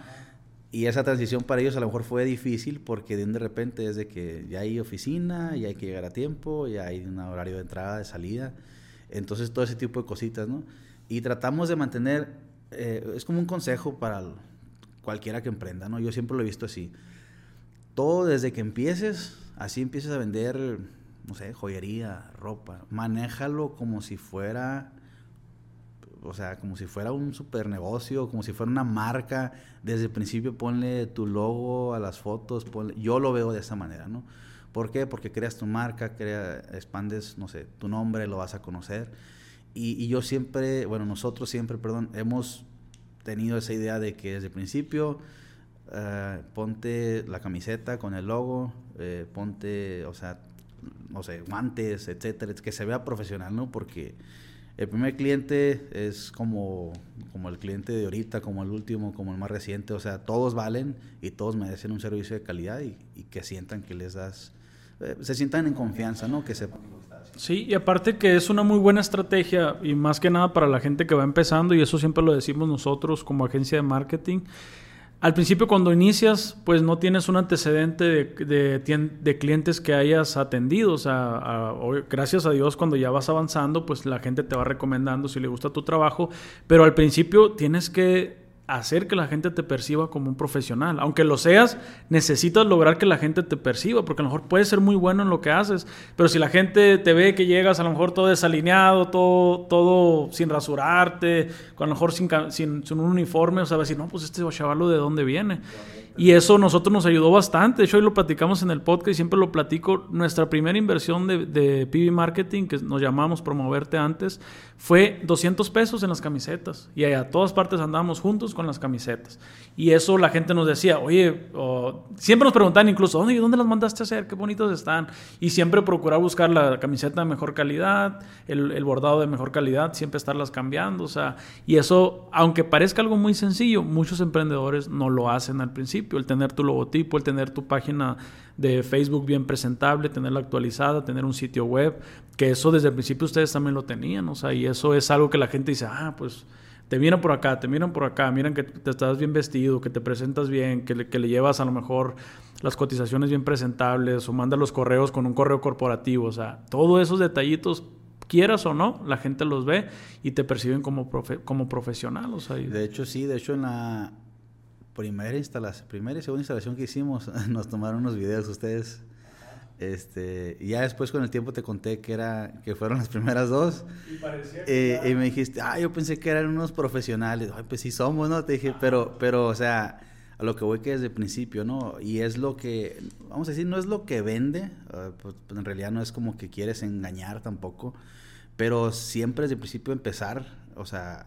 Y esa transición para ellos a lo mejor fue difícil porque de repente es de que ya hay oficina, ya hay que llegar a tiempo, ya hay un horario de entrada, de salida. Entonces, todo ese tipo de cositas, ¿no? Y tratamos de mantener, eh, es como un consejo para cualquiera que emprenda, ¿no? Yo siempre lo he visto así. Todo desde que empieces, así empieces a vender, no sé, joyería, ropa, manéjalo como si fuera, o sea, como si fuera un super negocio, como si fuera una marca. Desde el principio ponle tu logo a las fotos, yo lo veo de esa manera, ¿no? ¿Por qué? Porque creas tu marca, crea, expandes, no sé, tu nombre, lo vas a conocer. Y, yo siempre, bueno, nosotros siempre, perdón, hemos tenido esa idea de que desde el principio uh, ponte la camiseta con el logo, eh, ponte, o sea, no sé, guantes, etcétera, que se vea profesional, ¿no? Porque el primer cliente es como, como el cliente de ahorita, como el último, como el más reciente, o sea, todos valen y todos merecen un servicio de calidad y, y que sientan que les das eh, se sientan en confianza, ¿no? Que sepan Sí, y aparte que es una muy buena estrategia y más que nada para la gente que va empezando y eso siempre lo decimos nosotros como agencia de marketing. Al principio cuando inicias, pues no tienes un antecedente de, de, clientes que hayas atendido. O sea, gracias a Dios cuando ya vas avanzando, pues la gente te va recomendando si le gusta tu trabajo. Pero al principio tienes que hacer que la gente te perciba como un profesional. Aunque lo seas, necesitas lograr que la gente te perciba, porque a lo mejor puedes ser muy bueno en lo que haces, pero si la gente te ve que llegas a lo mejor todo desalineado, todo, todo sin rasurarte, a lo mejor sin, sin, sin un uniforme, o sea, decir, no, pues este chavalo de dónde viene. Y eso nosotros nos ayudó bastante. De hecho, hoy lo platicamos en el podcast y siempre lo platico. Nuestra primera inversión de, de PB Marketing, que nos llamamos Promoverte antes, fue 200 pesos en las camisetas. Y a todas partes andábamos juntos con las camisetas. Y eso la gente nos decía, oye, siempre nos preguntan incluso, ¿dónde, ¿dónde las mandaste a hacer? Qué bonitos están. Y siempre procurar buscar la camiseta de mejor calidad, el, el bordado de mejor calidad, siempre estarlas cambiando. O sea, y eso, aunque parezca algo muy sencillo, muchos emprendedores no lo hacen al principio. El tener tu logotipo, el tener tu página de Facebook bien presentable, tenerla actualizada, tener un sitio web, que eso desde el principio ustedes también lo tenían, o sea, y eso es algo que la gente dice, ah, pues te miran por acá, te miran por acá, miran que te estás bien vestido, que te presentas bien, que le, que le llevas a lo mejor las cotizaciones bien presentables o mandas los correos con un correo corporativo, o sea, todos esos detallitos quieras o no, la gente los ve y te perciben como, como profesional. O sea, de hecho, sí, de hecho en la, primera instalación, primera y segunda instalación que hicimos, nos tomaron unos videos ustedes. Este, y ya después con el tiempo te conté que era que fueron las primeras dos. Y, eh, y me dijiste, ah, yo pensé que eran unos profesionales. Ay, pues sí somos, ¿no? Te dije, pero, pero, o sea, a lo que voy que desde el principio, ¿no? Y es lo que, vamos a decir, no es lo que vende, uh, pues, en realidad no es como que quieres engañar tampoco, pero siempre desde el principio empezar, o sea,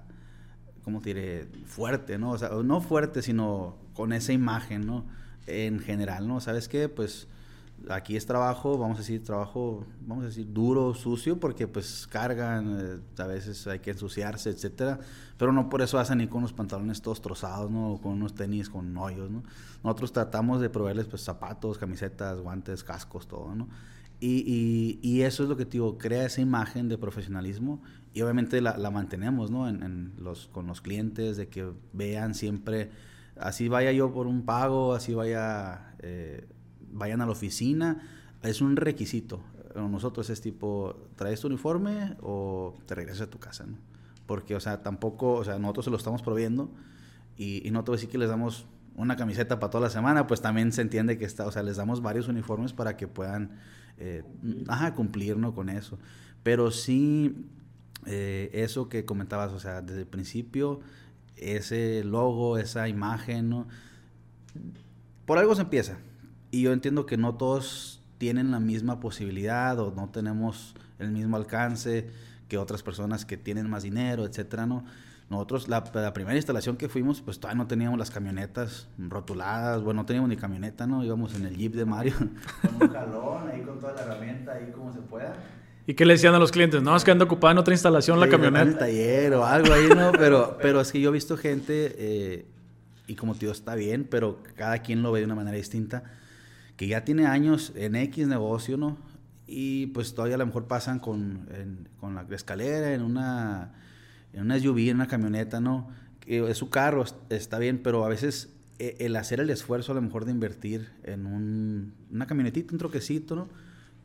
¿cómo te? Fuerte, ¿no? O sea, no fuerte, sino con esa imagen, ¿no? En general, ¿no? ¿Sabes qué? Pues aquí es trabajo, vamos a decir, trabajo, vamos a decir, duro, sucio, porque pues cargan, eh, a veces hay que ensuciarse, etcétera, pero no por eso hacen ni con los pantalones todos trozados, ¿no? O con unos tenis con hoyos, ¿no? Nosotros tratamos de proveerles pues zapatos, camisetas, guantes, cascos, todo, ¿no? Y, y, eso es lo que te digo, crea esa imagen de profesionalismo y obviamente la, la mantenemos, ¿no? En, los, con los clientes, de que vean siempre, así vaya yo por un pago, así vaya... Eh, vayan a la oficina, es un requisito. Nosotros es tipo, ¿traes tu uniforme o te regresas a tu casa? ¿no? Porque, o sea, tampoco, o sea, nosotros se lo estamos proviendo y, no te voy a decir que les damos una camiseta para toda la semana, pues también se entiende que está, o sea, les damos varios uniformes para que puedan, eh, ajá, cumplir, ¿no? Con eso. Pero sí, eh, eso que comentabas, o sea, desde el principio, ese logo, esa imagen, ¿no? Por algo se empieza. Y yo entiendo que no todos tienen la misma posibilidad o no tenemos el mismo alcance que otras personas que tienen más dinero, etcétera, ¿no? Nosotros, la, primera instalación que fuimos, pues todavía no teníamos las camionetas rotuladas, bueno, no teníamos ni camioneta, ¿no? Íbamos en el Jeep de Mario, con un jalón, ahí con toda la herramienta, ahí como se pueda. ¿Y qué le decían a los clientes? No, es que anda ocupada en otra instalación la camioneta. En el taller o algo ahí, ¿no? Pero, pero es que yo he visto gente, eh, y como tío está bien, pero cada quien lo ve de una manera distinta que ya tiene años en X negocio, ¿no? Y pues todavía a lo mejor pasan con, con la escalera, en una, en una SUV, en una camioneta, ¿no? Es su carro, está bien, pero a veces e, el hacer el esfuerzo a lo mejor de invertir en un, una camionetita, un troquecito, ¿no?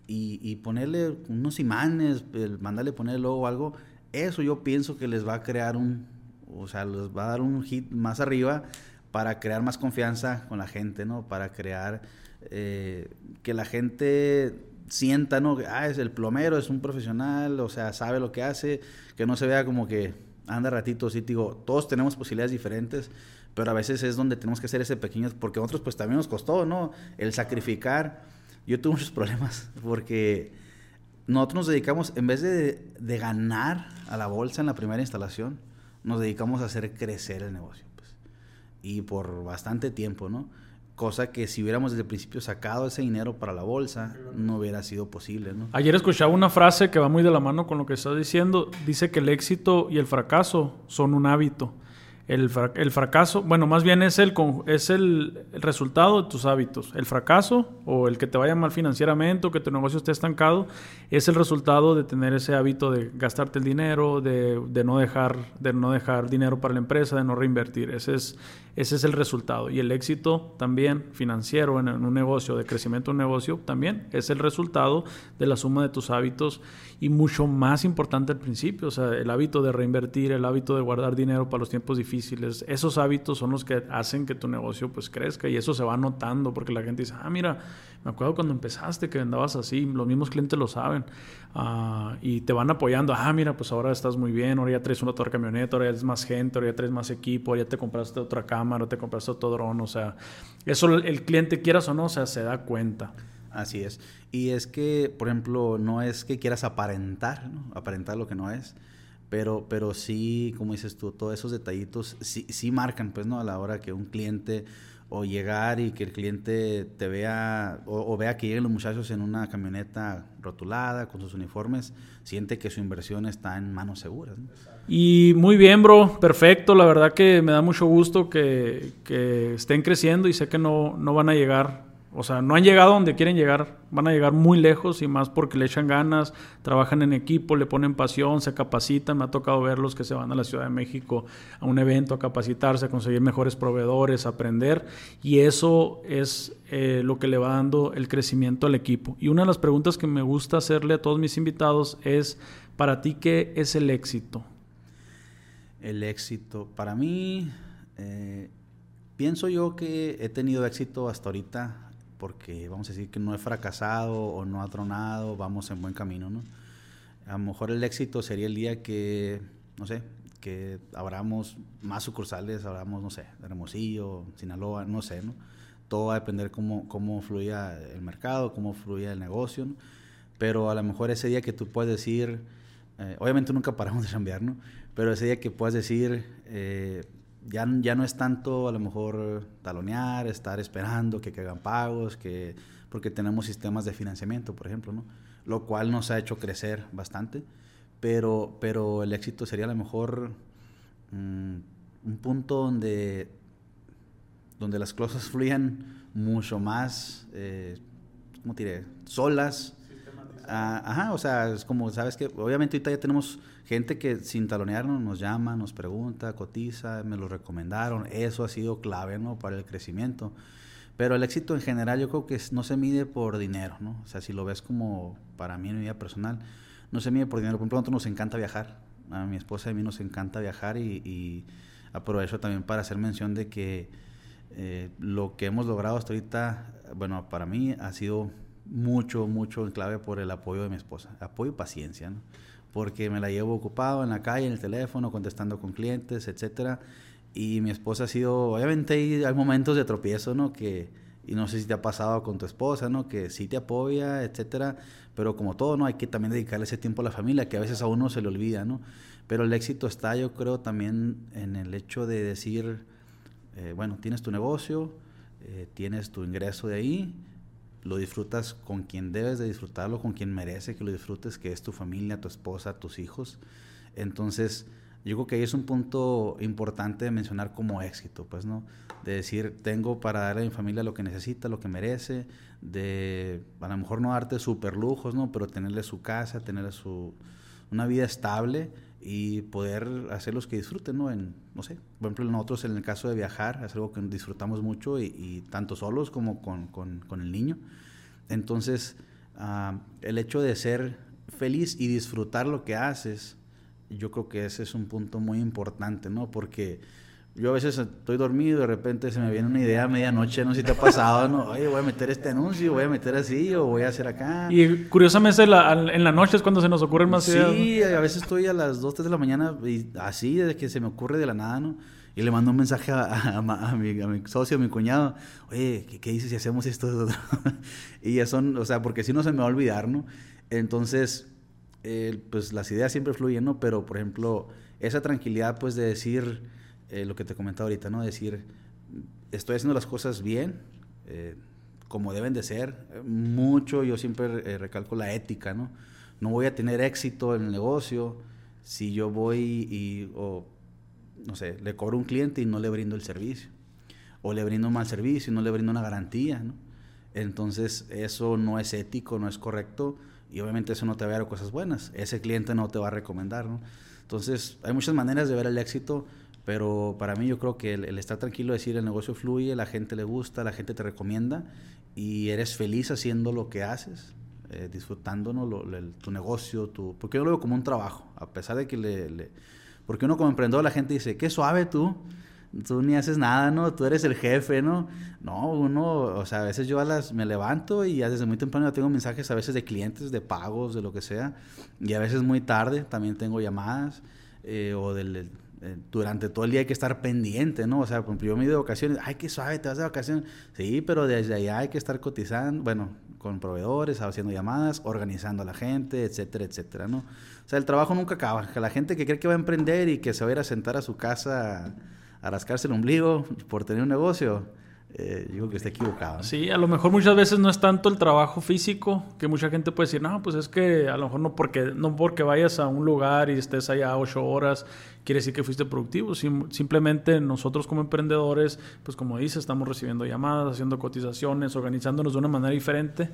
Y, y ponerle unos imanes, el mandarle poner el logo o algo, eso yo pienso que les va a crear un, o sea, les va a dar un hit más arriba para crear más confianza con la gente, ¿no? Para crear eh, que la gente sienta, ¿no? Ah, es el plomero, es un profesional, o sea, sabe lo que hace, que no se vea como que anda ratito, sí, digo, todos tenemos posibilidades diferentes, pero a veces es donde tenemos que hacer ese pequeño, porque a otros pues también nos costó, ¿no? El sacrificar. Yo tuve muchos problemas porque nosotros nos dedicamos, en vez de, de ganar a la bolsa en la primera instalación, nos dedicamos a hacer crecer el negocio. Pues. Y por bastante tiempo, ¿no? cosa que si hubiéramos desde el principio sacado ese dinero para la bolsa, no hubiera sido posible. ¿no? Ayer escuchaba una frase que va muy de la mano con lo que estás diciendo. Dice que el éxito y el fracaso son un hábito. El, fracaso, bueno, más bien es, el, es el, resultado de tus hábitos. El fracaso o el que te vaya mal financieramente o que tu negocio esté estancado es el resultado de tener ese hábito de gastarte el dinero, de, no, dejar, de no dejar dinero para la empresa, de no reinvertir. Ese es, ese es el resultado. Y el éxito también financiero en, un negocio, de crecimiento de un negocio, también es el resultado de la suma de tus hábitos y mucho más importante al principio, o sea, el hábito de reinvertir, el hábito de guardar dinero para los tiempos difíciles. Esos hábitos son los que hacen que tu negocio pues crezca y eso se va notando porque la gente dice, ah, mira, me acuerdo cuando empezaste que andabas así, los mismos clientes lo saben ah, y te van apoyando. Ah, mira, pues ahora estás muy bien, ahora ya traes una otra camioneta, ahora ya es más gente, ahora ya traes más equipo, ahora ya te compraste otra cámara, te compraste otro dron. O sea, eso el cliente quieras o no, o sea, se da cuenta. Así es. Y es que, por ejemplo, no es que quieras aparentar, ¿no? aparentar lo que no es, pero, pero sí, como dices tú, todos esos detallitos sí, sí marcan, pues, ¿no? A la hora que un cliente o llegar y que el cliente te vea o, vea que lleguen los muchachos en una camioneta rotulada con sus uniformes, siente que su inversión está en manos seguras. Y muy bien, bro, perfecto. La verdad que me da mucho gusto que, que estén creciendo y sé que no, no van a llegar o sea, no han llegado donde quieren llegar, van a llegar muy lejos y más porque le echan ganas, trabajan en equipo, le ponen pasión, se capacitan. Me ha tocado verlos que se van a la Ciudad de México a un evento a capacitarse, a conseguir mejores proveedores, a aprender. Y eso es eh, lo que le va dando el crecimiento al equipo. Y una de las preguntas que me gusta hacerle a todos mis invitados es, para ti, ¿qué es el éxito? El éxito, para mí, eh, pienso yo que he tenido éxito hasta ahorita porque vamos a decir que no he fracasado o no ha tronado, vamos en buen camino, ¿no? A lo mejor el éxito sería el día que, no sé, que abramos más sucursales, abramos, no sé, Hermosillo, Sinaloa, no sé, ¿no? Todo va a depender cómo, cómo fluya el mercado, cómo fluya el negocio, ¿no? Pero a lo mejor ese día que tú puedes decir, eh, obviamente nunca paramos de cambiar, ¿no? Pero ese día que puedes decir, eh, ya, ya no es tanto a lo mejor talonear, estar esperando que, hagan pagos, que, porque tenemos sistemas de financiamiento, por ejemplo, ¿no? Lo cual nos ha hecho crecer bastante, pero, pero el éxito sería a lo mejor mm, un punto donde, donde las cosas fluyan mucho más, eh, ¿cómo diré? Solas. Ah, ajá, o sea, es como, sabes que obviamente ahorita ya tenemos gente que sin talonearnos nos llama, nos pregunta, cotiza, me lo recomendaron. Eso ha sido clave, ¿no? Para el crecimiento. Pero el éxito en general yo creo que no se mide por dinero, ¿no? O sea, si lo ves como para mí en mi vida personal, no se mide por dinero. Por ejemplo, nos encanta viajar. A mi esposa y a mí nos encanta viajar y, aprovecho también para hacer mención de que eh, lo que hemos logrado hasta ahorita, bueno, para mí ha sido mucho, mucho en clave por el apoyo de mi esposa. Apoyo y paciencia, ¿no? Porque me la llevo ocupado en la calle, en el teléfono, contestando con clientes, etcétera. Y mi esposa ha sido, obviamente hay, momentos de tropiezo, ¿no? Que, y no sé si te ha pasado con tu esposa, ¿no? Que sí te apoya, etcétera, pero como todo, ¿no? Hay que también dedicarle ese tiempo a la familia, que a veces a uno se le olvida, ¿no? Pero el éxito está, yo creo, también en el hecho de decir, eh, bueno, tienes tu negocio, eh, tienes tu ingreso de ahí, lo disfrutas con quien debes de disfrutarlo, con quien merece que lo disfrutes, que es tu familia, tu esposa, tus hijos. Entonces, yo creo que ahí es un punto importante de mencionar como éxito, pues, ¿no? De decir, tengo para darle a mi familia lo que necesita, lo que merece, de a lo mejor no darte super lujos, ¿no? Pero tenerle su casa, tenerle su, una vida estable y poder hacerlos que disfruten, ¿no? En, no sé, por ejemplo, nosotros en el caso de viajar, es algo que disfrutamos mucho y, tanto solos como con, con, el niño. Entonces, ah, el hecho de ser feliz y disfrutar lo que haces, yo creo que ese es un punto muy importante, ¿no? Porque yo a veces estoy dormido y de repente se me viene una idea a medianoche, no sé si te ha pasado, ¿no? Oye, voy a meter este anuncio, voy a meter así, o voy a hacer acá. Y curiosamente en la noche es cuando se nos ocurren más sí, ideas. Sí, a veces estoy a las 2, 3 de la mañana y así, desde que se me ocurre de la nada, ¿no? Y le mando un mensaje a, a, mi, a mi, socio, a mi cuñado, oye, ¿qué, ¿qué, dices si hacemos esto? y ya son, o sea, porque si no se me va a olvidar, ¿no? Entonces, eh, pues las ideas siempre fluyen, ¿no? Pero, por ejemplo, esa tranquilidad, pues, de decir eh, lo que te comentaba ahorita, ¿no? Decir, estoy haciendo las cosas bien, eh, como deben de ser. Mucho, yo siempre eh, recalco la ética, ¿no? No voy a tener éxito en el negocio si yo voy y, o, no sé, le cobro un cliente y no le brindo el servicio. O le brindo un mal servicio y no le brindo una garantía, ¿no? Entonces, eso no es ético, no es correcto y obviamente eso no te va a dar cosas buenas. Ese cliente no te va a recomendar, ¿no? Entonces, hay muchas maneras de ver el éxito pero para mí yo creo que el, estar tranquilo, decir el negocio fluye, la gente le gusta, la gente te recomienda y eres feliz haciendo lo que haces, eh, disfrutando tu negocio, tu, porque yo lo veo como un trabajo, a pesar de que le, Porque uno como emprendedor la gente dice, qué suave tú, tú ni haces nada, ¿no? Tú eres el jefe, ¿no? No, uno, o sea, a veces yo a las, me levanto y ya desde muy temprano tengo mensajes a veces de clientes, de pagos, de lo que sea, y a veces muy tarde también tengo llamadas. Eh, o del, eh, durante todo el día hay que estar pendiente, ¿no? O sea, yo me de vacaciones, ay, qué suave, te vas de vacaciones. Sí, pero desde allá hay que estar cotizando, bueno, con proveedores, haciendo llamadas, organizando a la gente, etcétera, etcétera, ¿no? O sea, el trabajo nunca acaba. La gente que cree que va a emprender y que se va a ir a sentar a su casa a rascarse el ombligo por tener un negocio, eh, digo que está equivocado. Sí, a lo mejor muchas veces no es tanto el trabajo físico, que mucha gente puede decir, no, pues es que a lo mejor no porque, no porque vayas a un lugar y estés allá ocho horas, quiere decir que fuiste productivo. simplemente nosotros como emprendedores, pues como dices, estamos recibiendo llamadas, haciendo cotizaciones, organizándonos de una manera diferente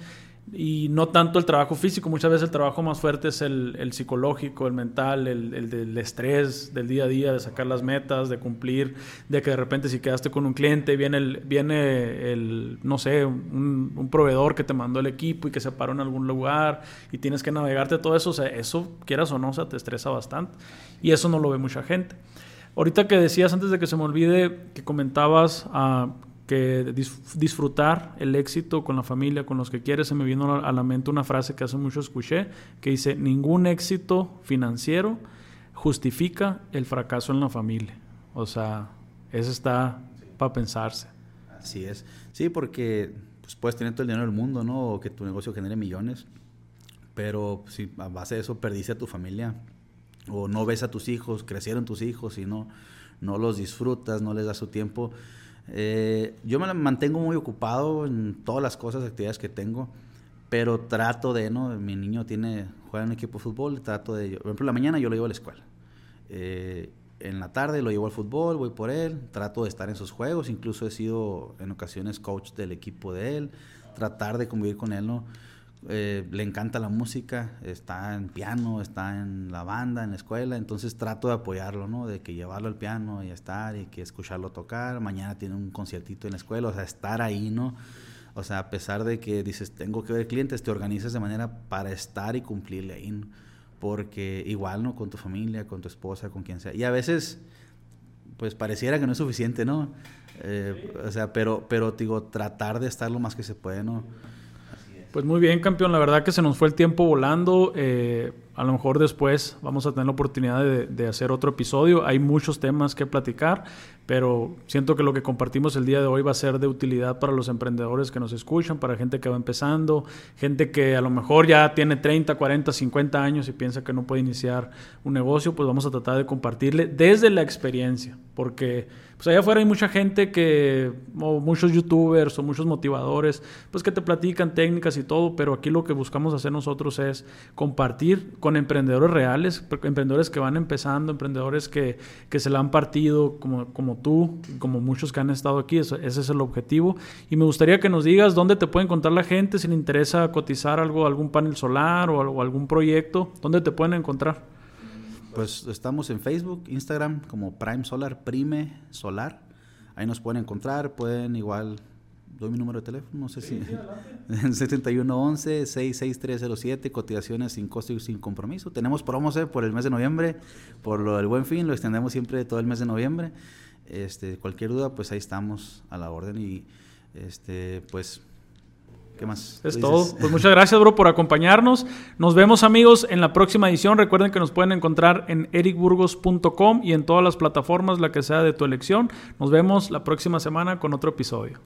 y no tanto el trabajo físico. Muchas veces el trabajo más fuerte es el, psicológico, el mental, el, el, del estrés del día a día, de sacar las metas, de cumplir, de que de repente si quedaste con un cliente, viene el, viene el no sé, un, proveedor que te mandó el equipo y que se paró en algún lugar y tienes que navegarte todo eso. O sea, eso, quieras o no, o te estresa bastante. Y eso no lo ve mucha gente. Ahorita que decías, antes de que se me olvide, que comentabas uh, que disfrutar el éxito con la familia, con los que quieres, se me vino a la mente una frase que hace mucho escuché, que dice, ningún éxito financiero justifica el fracaso en la familia. O sea, eso está para pensarse. Así es. Sí, porque pues, puedes tener todo el dinero del mundo, ¿no? O que tu negocio genere millones, pero si a base de eso perdiste a tu familia, o no ves a tus hijos, crecieron tus hijos y no, no los disfrutas, no les das su tiempo. Eh, yo me mantengo muy ocupado en todas las cosas, actividades que tengo, pero trato de, ¿no? Mi niño tiene, juega en un equipo de fútbol, trato de, por ejemplo, la mañana yo lo llevo a la escuela. Eh, en la tarde lo llevo al fútbol, voy por él, trato de estar en sus juegos, incluso he sido en ocasiones coach del equipo de él, tratar de convivir con él, ¿no? Eh, le encanta la música, está en piano, está en la banda, en la escuela, entonces trato de apoyarlo, ¿no? De que llevarlo al piano y estar y que escucharlo tocar. Mañana tiene un conciertito en la escuela, o sea, estar ahí, ¿no? O sea, a pesar de que dices, tengo que ver clientes, te organizas de manera para estar y cumplirle ahí, ¿no? Porque igual, ¿no? Con tu familia, con tu esposa, con quien sea. Y a veces, pues pareciera que no es suficiente, ¿no? Eh, o sea, pero, pero digo, tratar de estar lo más que se puede, ¿no? Pues muy bien, campeón. La verdad que se nos fue el tiempo volando. Eh, a lo mejor después vamos a tener la oportunidad de, de, hacer otro episodio. Hay muchos temas que platicar, pero siento que lo que compartimos el día de hoy va a ser de utilidad para los emprendedores que nos escuchan, para gente que va empezando, gente que a lo mejor ya tiene 30, 40, 50 años y piensa que no puede iniciar un negocio. Pues vamos a tratar de compartirle desde la experiencia, porque pues allá afuera hay mucha gente que, o muchos youtubers o muchos motivadores, pues que te platican técnicas y todo, pero aquí lo que buscamos hacer nosotros es compartir con emprendedores reales, emprendedores que van empezando, emprendedores que, que se la han partido como, como tú, como muchos que han estado aquí, ese, ese es el objetivo. Y me gustaría que nos digas dónde te puede encontrar la gente, si le interesa cotizar algo, algún panel solar o, o algún proyecto, ¿dónde te pueden encontrar? Pues estamos en Facebook, Instagram como Prime Solar, Prime Solar. Ahí nos pueden encontrar, pueden igual, doy mi número de teléfono, no sé si... en 7111-66307, cotizaciones sin costo y sin compromiso. Tenemos promos eh, por el mes de noviembre, por lo del buen fin, lo extendemos siempre todo el mes de noviembre. Este, cualquier duda, pues ahí estamos a la orden y este, pues ¿Qué más? Es todo. Pues muchas gracias, bro, por acompañarnos. Nos vemos, amigos, en la próxima edición. Recuerden que nos pueden encontrar en ericburgos.com y en todas las plataformas, la que sea de tu elección. Nos vemos la próxima semana con otro episodio.